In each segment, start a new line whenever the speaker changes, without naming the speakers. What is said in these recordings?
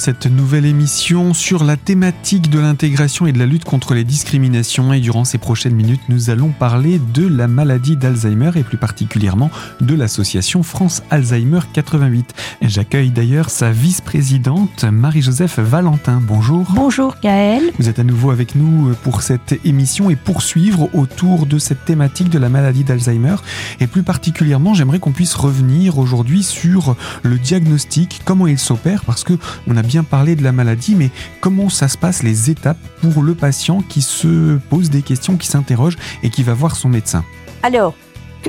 cette nouvelle émission sur la thématique de l'intégration et de la lutte contre les discriminations. Et durant ces prochaines minutes, nous allons parler de la maladie d'Alzheimer et plus particulièrement de l'association France Alzheimer 88. J'accueille d'ailleurs sa vice-présidente Marie-Joseph Valentin. Bonjour.
Bonjour Gaël.
Vous êtes à nouveau avec nous pour cette émission et poursuivre autour de cette thématique de la maladie d'Alzheimer. Et plus particulièrement, j'aimerais qu'on puisse revenir aujourd'hui sur le diagnostic, comment il s'opère, parce que on a bien parlé de la maladie, mais comment ça se passe, les étapes pour le patient qui se pose des questions, qui s'interroge et qui va voir son médecin?
Alors,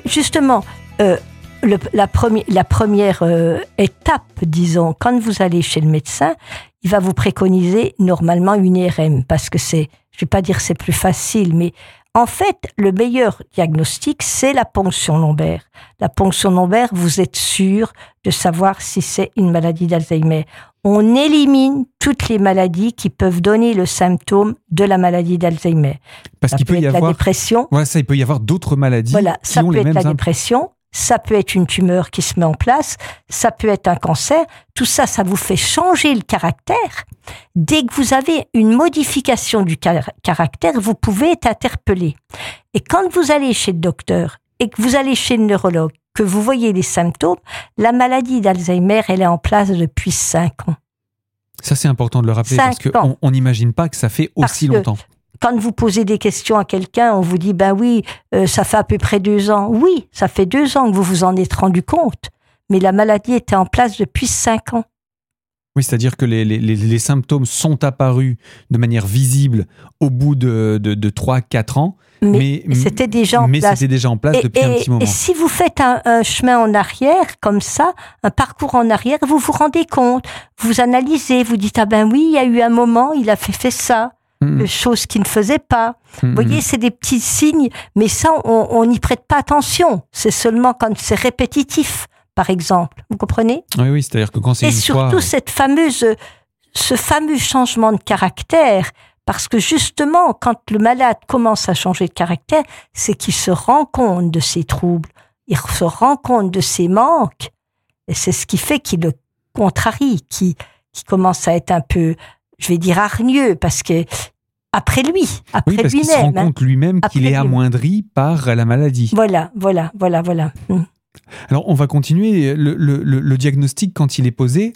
justement, euh, la, première euh, étape, disons, quand vous allez chez le médecin, il va vous préconiser normalement une IRM, parce que c'est, je vais pas dire c'est plus facile, mais en fait, le meilleur diagnostic, c'est la ponction lombaire. La ponction lombaire, vous êtes sûr de savoir si c'est une maladie d'Alzheimer. On élimine toutes les maladies qui peuvent donner le symptôme de la maladie d'Alzheimer.
Parce qu'il peut, y avoir
la dépression.
Voilà, ça, il peut y avoir d'autres maladies.
Voilà,
qui
ça
ont
peut
les
être
mêmes
la
imp-
dépression, ça peut être une tumeur qui se met en place, ça peut être un cancer. Tout ça, ça vous fait changer le caractère. Dès que vous avez une modification du car- caractère, vous pouvez être interpellé. Et quand vous allez chez le docteur et que vous allez chez le neurologue, que vous voyez les symptômes, la maladie d'Alzheimer, elle est en place depuis 5 ans.
Ça, c'est important de le rappeler parce qu'on n'imagine pas que ça fait
Parce
aussi
que
longtemps.
Quand vous posez des questions à quelqu'un, on vous dit ben oui, euh, ça fait à peu près deux ans. Oui, ça fait deux ans que vous vous en êtes rendu compte, mais la maladie était en place depuis cinq ans.
Oui, c'est-à-dire que les, les- les- les symptômes sont apparus de manière visible au bout de, de, de 3-4 ans,
Mais,
mais,
c'était déjà en
mais
place.
déjà en place
Et,
depuis un
et-
petit moment.
et si vous faites un, un chemin en arrière, comme ça, un parcours en arrière, vous vous rendez compte, vous analysez, vous dites ah ben oui, il y a eu un moment, il a fait, fait ça,
Mm,
euh, chose qu'il ne faisait pas. Vous voyez, c'est des petits signes, mais ça, on n'y prête pas attention. C'est seulement quand c'est répétitif, par exemple. Vous comprenez?
Oui, oui, c'est-à-dire que quand c'est
Et
une
surtout
fois...
cette fameuse, ce fameux changement de caractère, parce que justement, quand le malade commence à changer de caractère, c'est qu'il se rend compte de ses troubles, il se rend compte de ses manques, et c'est ce qui fait qu'il le contrarie, qui, qui commence à être un peu, je vais dire hargneux, parce que après lui, après
Oui, parce qu'il se rend
lui-même. hein.
compte lui-même qu'il est
lui-même.
amoindri par la maladie.
Voilà, voilà, voilà, voilà. Mm.
Alors, on va continuer. Le, le- le- le diagnostic, quand il est posé,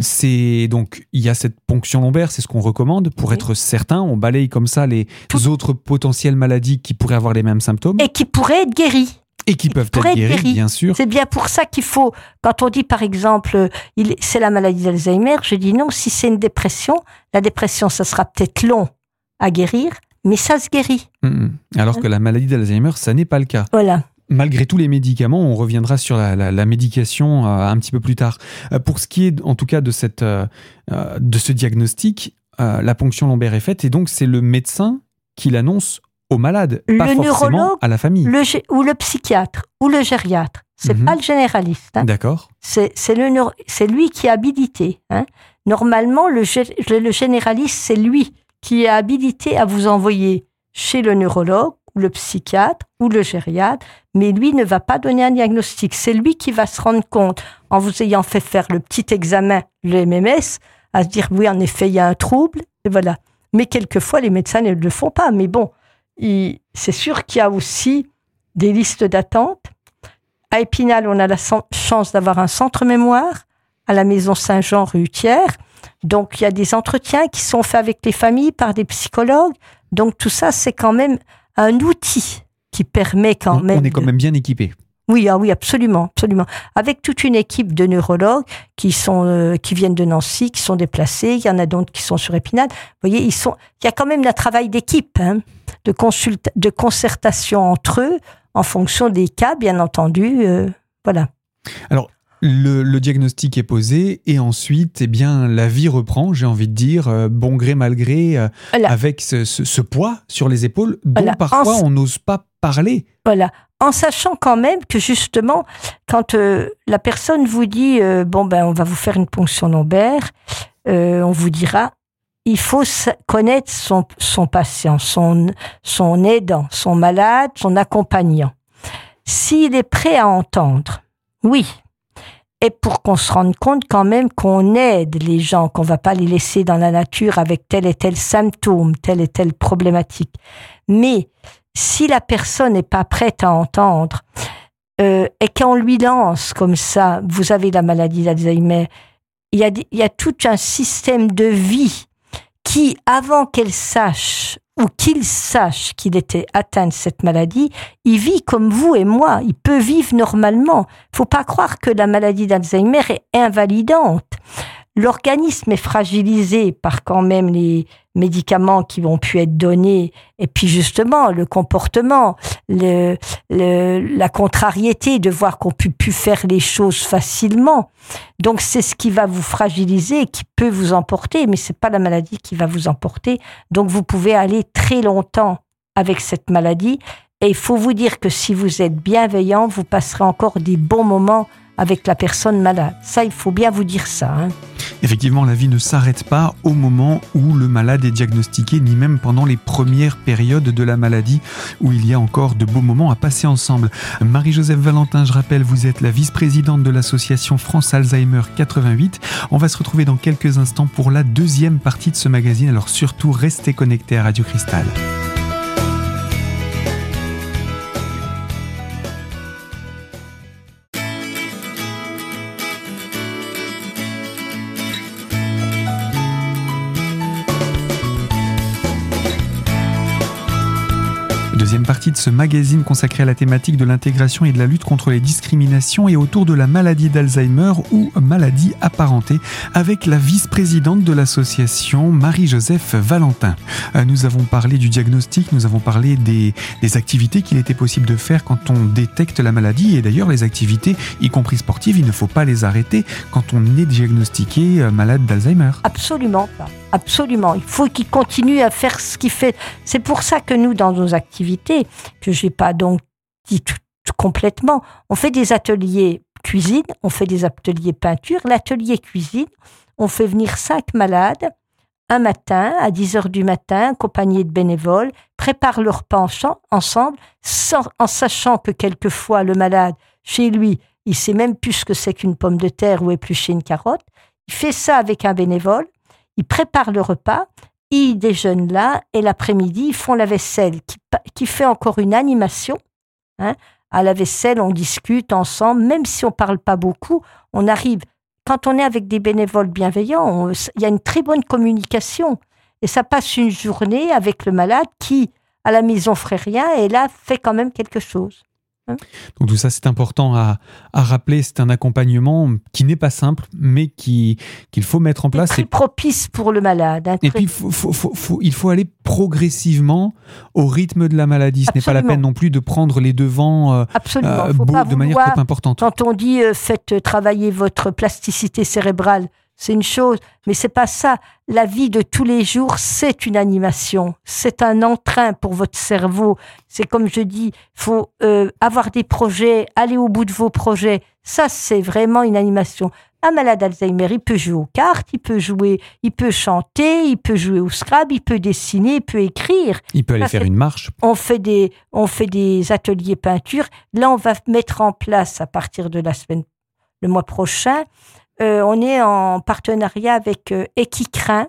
c'est donc, il y a cette ponction lombaire, c'est ce qu'on recommande pour
Oui.
être certain. On balaye comme ça les autres potentielles maladies qui pourraient avoir les mêmes symptômes
Et qui pourrait être guéri.
Et qui peuvent être guéris, bien sûr.
C'est bien pour ça qu'il faut, quand on dit par exemple, euh, il- c'est la maladie d'Alzheimer, je dis non, si c'est une dépression, la dépression, ça sera peut-être long à guérir, mais ça se guérit.
Mm, mm. Alors que la maladie d'Alzheimer, ça n'est pas le cas.
Voilà.
Malgré tous les médicaments, on reviendra sur la, la- la médication euh, un petit peu plus tard. Euh, pour ce qui est, en tout cas, de, cette, euh, de ce diagnostic, la ponction lombaire est faite et donc c'est le médecin qui l'annonce au malade,
Le
pas forcément à la famille.
Le, ou le psychiatre, ou le gériatre. C'est
Mhm.
pas le généraliste. hein.
D'accord.
C'est lui qui est habilité. hein. Normalement, le, le- généraliste, c'est lui qui est habilité à vous envoyer chez le neurologue, ou le psychiatre, ou le gériatre, mais lui ne va pas donner un diagnostic. C'est lui qui va se rendre compte, en vous ayant fait faire le petit examen, le MMS, à se dire, oui, en effet, il y a un trouble, et voilà. Mais quelquefois, les médecins ne le font pas. Mais bon, c'est sûr qu'il y a aussi des listes d'attente. À Épinal, on a la chance d'avoir un centre mémoire à la maison Saint-Jean rue Thiers. Donc, il y a des entretiens qui sont faits avec les familles par des psychologues. Donc, tout ça, c'est quand même un outil qui permet quand
on,
même.
on est quand
de-
même bien équipé.
Oui, ah oui, absolument, absolument. Avec toute une équipe de neurologues qui sont, euh, qui viennent de Nancy, qui sont déplacés. Il y en a d'autres qui sont sur Épinal. Vous voyez, ils sont. Il y a quand même un travail d'équipe, hein, de de concertation entre eux, en fonction des cas, bien entendu. euh, voilà.
Le, le diagnostic est posé et ensuite, eh bien, la vie reprend, j'ai envie de dire, euh, bon gré mal gré, euh,
Voilà.
avec ce, ce- ce poids sur les épaules dont
Voilà.
parfois
En-
on n'ose pas parler.
Voilà. En sachant quand même que justement, quand euh, la personne vous dit bon ben on va vous faire une ponction lombaire, on vous dira il faut connaître son, son patient, son, son aidant, son malade, son accompagnant. S'il est prêt à entendre, oui. et pour qu'on se rende compte quand même qu'on aide les gens, qu'on va pas les laisser dans la nature avec tel et tel symptôme, telle et telle problématique. Mais si la personne n'est pas prête à entendre euh, et qu'on lui lance comme ça, vous avez la maladie d'Alzheimer, il y, il y a tout un système de vie qui, avant qu'elle sache ou qu'il sache qu'il était atteint de cette maladie, il vit comme vous et moi, il peut vivre normalement. Faut pas croire que la maladie d'Alzheimer est invalidante l'organisme est fragilisé par quand même les médicaments qui vont pu être donnés et puis justement le comportement, le, la contrariété de voir qu'on peut plus faire les choses facilement. Donc c'est ce qui va vous fragiliser, qui peut vous emporter, mais c'est pas la maladie qui va vous emporter. Donc vous pouvez aller très longtemps avec cette maladie et il faut vous dire que si vous êtes bienveillant, vous passerez encore des bons moments avec la personne malade. Ça, il faut bien vous dire ça. Hein.
Effectivement, la vie ne s'arrête pas au moment où le malade est diagnostiqué, ni même pendant les premières périodes de la maladie, où il y a encore de beaux moments à passer ensemble. Marie-Joseph Valentin, je rappelle, vous êtes la vice-présidente de l'association France Alzheimer 88. On va se retrouver dans quelques instants pour la deuxième partie de ce magazine, alors surtout restez connectés à Radio Cristal. Deuxième partie de ce magazine consacré à la thématique de l'intégration et de la lutte contre les discriminations et autour de la maladie d'Alzheimer ou maladie apparentée avec la vice-présidente de l'association Marie-Joseph Valentin. Euh, nous avons parlé du diagnostic, nous avons parlé des, activités qu'il était possible de faire quand on détecte la maladie et d'ailleurs les activités, y compris sportives, il ne faut pas les arrêter quand on est diagnostiqué euh, malade d'Alzheimer.
Absolument pas. Absolument. Il faut qu'il continue à faire ce qu'il fait. C'est pour ça que nous, dans nos activités, que j'ai pas donc dit tout, complètement, on fait des ateliers cuisine, on fait des ateliers peinture. L'atelier cuisine, on fait venir cinq malades un matin, à 10 heures du matin, accompagnés de bénévoles, préparent leur repas ensemble, en sachant que quelquefois le malade, chez lui, il sait même plus ce que c'est qu'une pomme de terre ou éplucher une carotte. Il fait ça avec un bénévole ils préparent le repas, ils déjeunent là, et l'après-midi, ils font la vaisselle, qui, fait encore une animation. Hein. À la vaisselle, on discute ensemble, même si on parle pas beaucoup, on arrive. Quand on est avec des bénévoles bienveillants, il y a une très bonne communication. Et ça passe une journée avec le malade qui, à la maison, ferait rien, et là, fait quand même quelque chose.
Hein Donc tout ça, c'est important à, rappeler. C'est un accompagnement qui n'est pas simple, mais qui qu'il faut mettre en place.
C'est propice pour le malade. Hein,
et puis, il faut aller progressivement au rythme de la maladie. Ce n'est pas la peine non plus de prendre les devants euh, euh, de manière trop importante.
Quand on dit euh, faites travailler votre plasticité cérébrale, c'est une chose, mais c'est pas ça. La vie de tous les jours, c'est une animation, c'est un entrain pour votre cerveau. C'est comme je dis, faut euh, avoir des projets, aller au bout de vos projets. Ça, c'est vraiment une animation. Un malade Alzheimer, il peut jouer aux cartes, il peut jouer, il peut chanter, il peut jouer au Scrabble, il peut dessiner, il peut écrire.
Il peut aller faire une marche.
On fait des, on fait des ateliers peinture. Là, on va mettre en place à partir de la semaine, le mois prochain, on est en partenariat avec euh, Equicrin.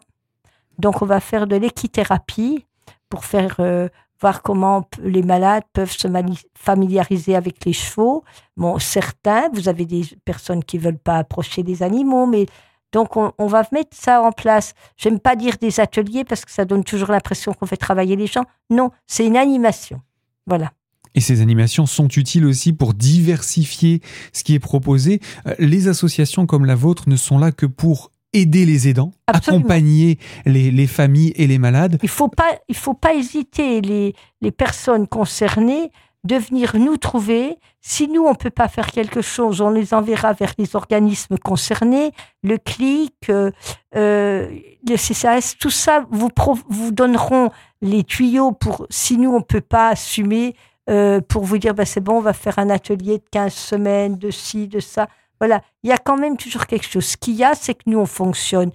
Donc, on va faire de l'équithérapie pour faire euh, voir comment les malades peuvent se familiariser avec les chevaux. Bon, certains, vous avez des personnes qui veulent pas approcher des animaux, mais donc on, on va mettre ça en place. J'aime pas dire des ateliers parce que ça donne toujours l'impression qu'on fait travailler les gens. Non, c'est une animation. Voilà.
Et ces animations sont utiles aussi pour diversifier ce qui est proposé. Euh, les associations comme la vôtre ne sont là que pour aider les aidants, accompagner les, familles et les malades.
Il ne faut, pas, il faut pas hésiter, les, les personnes concernées, de venir nous trouver. Si nous, on ne peut pas faire quelque chose, on les enverra vers les organismes concernés, le CLIC, euh, euh, le CCAS, tout ça vous, vous donneront les tuyaux pour, si nous, on ne peut pas assumer, euh, pour vous dire, bah, c'est bon, on va faire un atelier de 15 semaines, de ci, de ça. Voilà, il y a quand même toujours quelque chose. Ce qu'il y a, c'est que nous, on fonctionne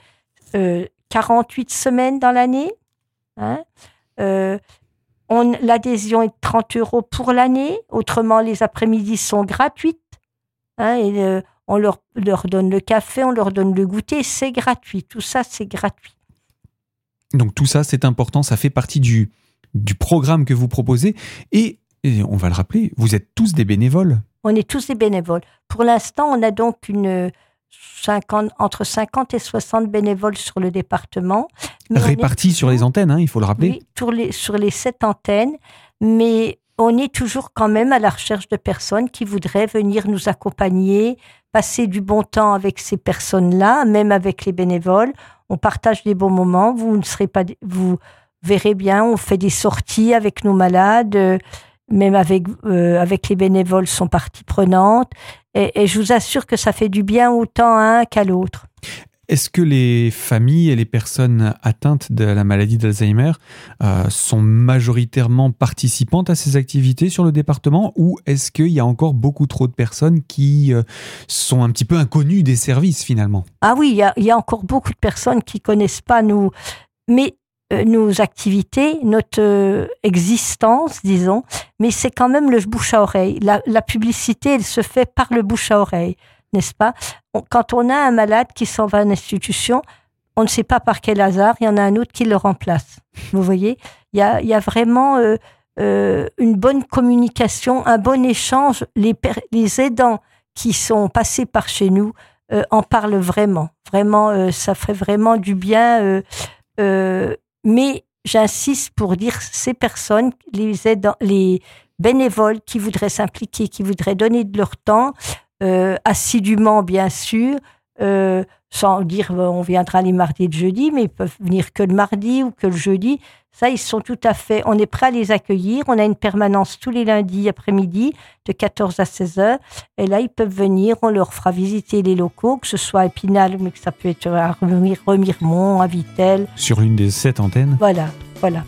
euh, 48 semaines dans l'année. Hein euh, L'adhésion est de 30 euros pour l'année. Autrement, les après-midi sont gratuites. Hein, euh, on leur, leur donne le café, on leur donne le goûter, c'est gratuit. Tout ça, c'est gratuit.
Donc tout ça, c'est important, ça fait partie du, du programme que vous proposez. Et, et on va le rappeler, vous êtes tous des bénévoles.
On est tous des bénévoles. Pour l'instant, on a donc une 50, entre 50 et 60 bénévoles sur le département.
Est
Répartis
sur les antennes, hein, il faut le rappeler.
Oui, sur les, sur les sept antennes. Mais on est toujours quand même à la recherche de personnes qui voudraient venir nous accompagner, passer du bon temps avec ces personnes-là, même avec les bénévoles. On partage des bons moments. Vous ne serez pas, vous verrez bien, on fait des sorties avec nos malades, même avec euh, avec les bénévoles sont partie prenante. Et, et je vous assure que ça fait du bien autant à un qu'à l'autre.
Est-ce que les familles et les personnes atteintes de la maladie d'Alzheimer euh, sont majoritairement participantes à ces activités sur le département ou est-ce qu'il y a encore beaucoup trop de personnes qui euh, sont un petit peu inconnues des services finalement?
Ah oui, il y, y, a, encore beaucoup de personnes qui connaissent pas nous, mais nos activités, notre euh, existence, disons, mais c'est quand même le bouche à oreille. La, la publicité, elle se fait par le bouche à oreille n'est-ce pas? Quand on a un malade qui s'en va à une institution, on ne sait pas par quel hasard, il y en a un autre qui le remplace. Vous voyez? Il y, a, il y a vraiment euh, euh, une bonne communication, un bon échange. Les, les aidants qui sont passés par chez nous euh, en parlent vraiment. Vraiment, euh, ça ferait vraiment du bien. Euh, mais j'insiste pour dire ces personnes, les bénévoles qui voudraient s'impliquer, qui voudraient donner de leur temps, euh, assidûment bien sûr, euh, sans dire on viendra les mardis et jeudi, mais ils peuvent venir que le mardi ou que le jeudi. Ça, ils sont tout à fait, on est prêt à les accueillir. On a une permanence tous les lundis après-midi de 14 à 16 heures. Et là, ils peuvent venir, on leur fera visiter les locaux, que ce soit à Épinal, mais que ça peut être à Remiremont, à Vitel.
Sur l'une des sept antennes?
Voilà, voilà.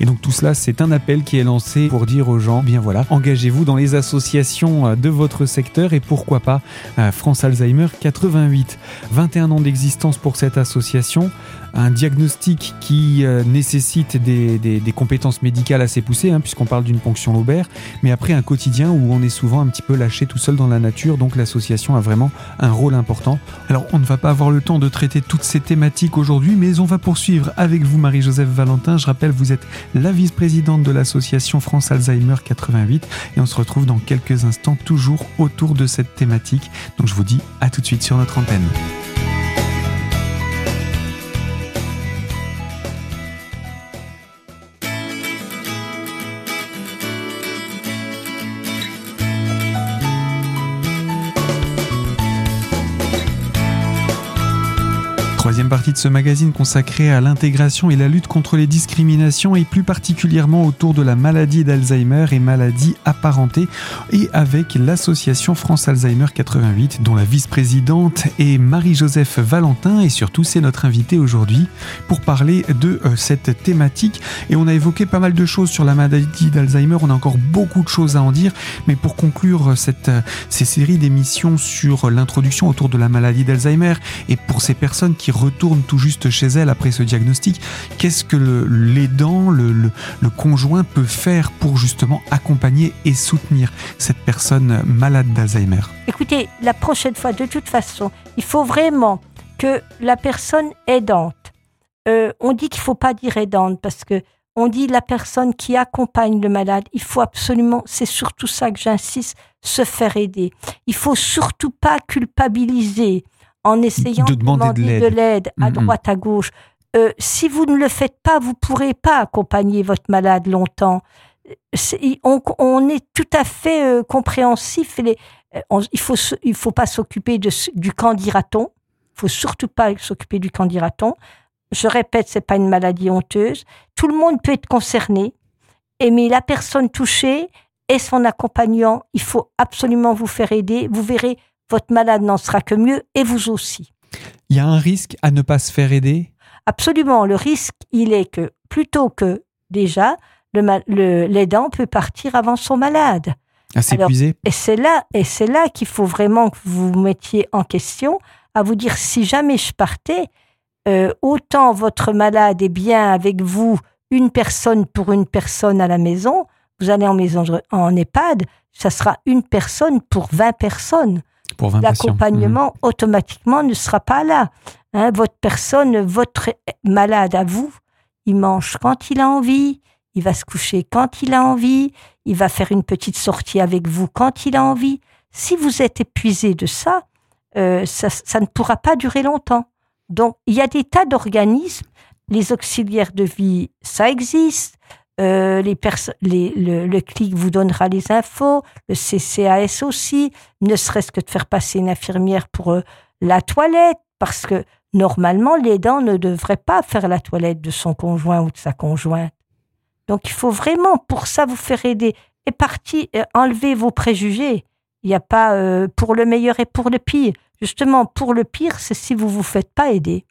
Et donc tout cela, c'est un appel qui est lancé pour dire aux gens, bien voilà, engagez-vous dans les associations de votre secteur et pourquoi pas France Alzheimer 88. 21 ans d'existence pour cette association, un diagnostic qui euh, nécessite des, compétences médicales assez poussées, hein, puisqu'on parle d'une ponction lobaire, mais après un quotidien où on est souvent un petit peu lâché tout seul dans la nature, donc l'association a vraiment un rôle important. Alors on ne va pas avoir le temps de traiter toutes ces thématiques aujourd'hui, mais on va poursuivre avec vous Marie-Joseph Valentin. Je rappelle, vous êtes la vice-présidente de l'association France Alzheimer 88, et on se retrouve dans quelques instants toujours autour de cette thématique. Donc je vous dis à tout de suite sur notre antenne. Troisième partie de ce magazine consacré à l'intégration et la lutte contre les discriminations et plus particulièrement autour de la maladie d'Alzheimer et maladies apparentées et avec l'association France Alzheimer 88 dont la vice-présidente est Marie-Joseph Valentin. Et surtout c'est notre invitée aujourd'hui pour parler de euh, cette thématique. Et on a évoqué pas mal de choses sur la maladie d'Alzheimer, on a encore beaucoup de choses à en dire. Mais pour conclure cette, ces séries d'émissions sur l'introduction autour de la maladie d'Alzheimer et pour ces personnes qui retourne tout juste chez elle après ce diagnostic, qu'est-ce que l'aidant, le, conjoint peut faire pour justement accompagner et soutenir cette personne malade d'Alzheimer?
Écoutez, la prochaine fois, de toute façon, il faut vraiment que la personne aidante, euh, on dit qu'il faut pas dire aidante parce que on dit la personne qui accompagne le malade, il faut absolument, c'est surtout ça que j'insiste, se faire aider. Il faut surtout pas culpabiliser en essayant
de demander
de l'aide à droite, à gauche. Euh, si vous ne le faites pas, vous pourrez pas accompagner votre malade longtemps. On, on, est tout à fait euh, compréhensif. Les, on, il faut il faut pas s'occuper du candidaton. Il faut surtout pas s'occuper du candidaton. Je répète, c'est pas une maladie honteuse. Tout le monde peut être concerné. Et mais la personne touchée et son accompagnant, il faut absolument vous faire aider. Vous verrez, votre malade n'en sera que mieux et vous aussi.
Il y a un risque à ne pas se faire aider?
Absolument. Le risque, il est que plutôt que déjà, l'aidant le, peut partir avant son malade.
À s'épuiser?
Et c'est là, et c'est là qu'il faut vraiment que vous vous mettiez en question, à vous dire si jamais je partais, euh, autant votre malade est bien avec vous, une personne pour une personne à la maison, vous allez en maison en EHPAD, ça sera une personne pour 20 personnes. L'accompagnement mmh. automatiquement ne sera pas là. Hein, votre personne, votre malade à vous, il mange quand il a envie, il va se coucher quand il a envie, il va faire une petite sortie avec vous quand il a envie. Si vous êtes épuisé de ça, euh, ça, ça, ne pourra pas durer longtemps. Donc, il y a des tas d'organismes. Les auxiliaires de vie, ça existe. Euh, les les, le, CLIC vous donnera les infos, le CCAS aussi, ne serait-ce que de faire passer une infirmière pour euh, la toilette, parce que normalement, l'aidant ne devrait pas faire la toilette de son conjoint ou de sa conjointe. Donc, il faut vraiment, pour ça, vous faire aider. Et parti, euh, enlever vos préjugés. Il n'y a pas pour le meilleur et pour le pire. Justement, pour le pire, c'est si vous vous faites pas aider.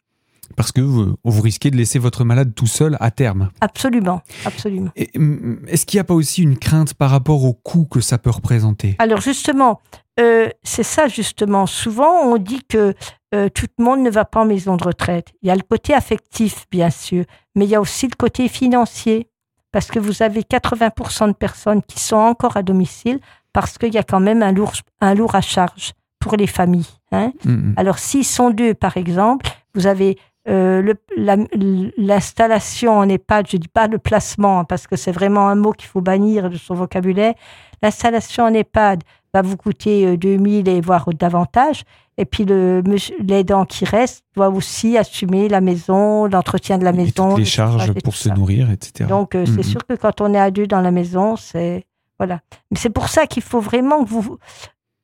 Parce que vous, vous, risquez de laisser votre malade tout seul à terme.
Absolument, absolument.
Mm, est-ce qu'il n'y a pas aussi une crainte par rapport au coût que ça peut représenter?
Alors justement, euh, c'est ça justement. Souvent, on dit que euh, tout le monde ne va pas en maison de retraite. Il y a le côté affectif, bien sûr, mais il y a aussi le côté financier, parce que vous avez 80% de personnes qui sont encore à domicile, parce qu'il y a quand même un lourd, un lourd à charge pour les familles. Hein. Mm-hmm. Alors, s'ils sont deux, par exemple, vous avez euh, l'installation en EHPAD, je dis pas le placement, hein, parce que c'est vraiment un mot qu'il faut bannir de son vocabulaire. L'installation en EHPAD va vous coûter 2000 euh, et voire davantage. Et puis l'aidant qui reste doit aussi assumer la maison, l'entretien de la maison.
Toutes les charges pour se nourrir, etc.
Donc euh, c'est mm-hmm. sûr que quand on est à deux dans la maison, c'est voilà. Mais c'est pour ça qu'il faut vraiment que vous,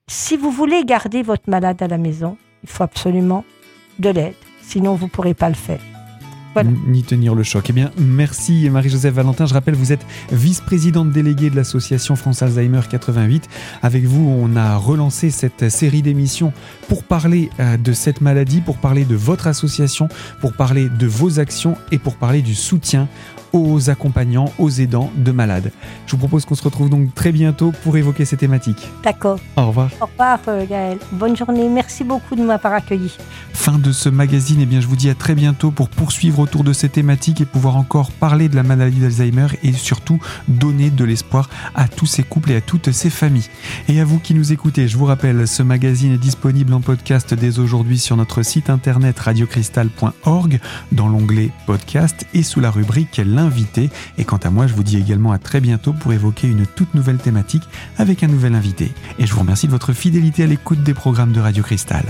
si vous voulez garder votre malade à la maison, il faut absolument de l'aide. Sinon, vous ne pourrez pas le faire.
Ni tenir le choc. Eh bien, merci Marie-Joseph Valentin. Je rappelle, vous êtes vice-présidente déléguée de l'association France Alzheimer 88. Avec vous, on a relancé cette série d'émissions pour parler euh, de cette maladie, pour parler de votre association, pour parler de vos actions et pour parler du soutien aux accompagnants, aux aidants de malades. Je vous propose qu'on se retrouve donc très bientôt pour évoquer ces thématiques.
D'accord.
Au revoir.
Au revoir euh, Gaël. Bonne journée. Merci beaucoup de m'avoir accueilli.
Fin de ce magazine. Et eh bien, je vous dis à très bientôt pour poursuivre autour de ces thématiques et pouvoir encore parler de la maladie d'Alzheimer et surtout donner de l'espoir à tous ces couples et à toutes ces familles. Et à vous qui nous écoutez, je vous rappelle, ce magazine est disponible en podcast dès aujourd'hui sur notre site internet radiocristal.org dans l'onglet podcast et sous la rubrique Et quant à moi, je vous dis également à très bientôt pour évoquer une toute nouvelle thématique avec un nouvel invité. Et je vous remercie de votre fidélité à l'écoute des programmes de Radio Cristal.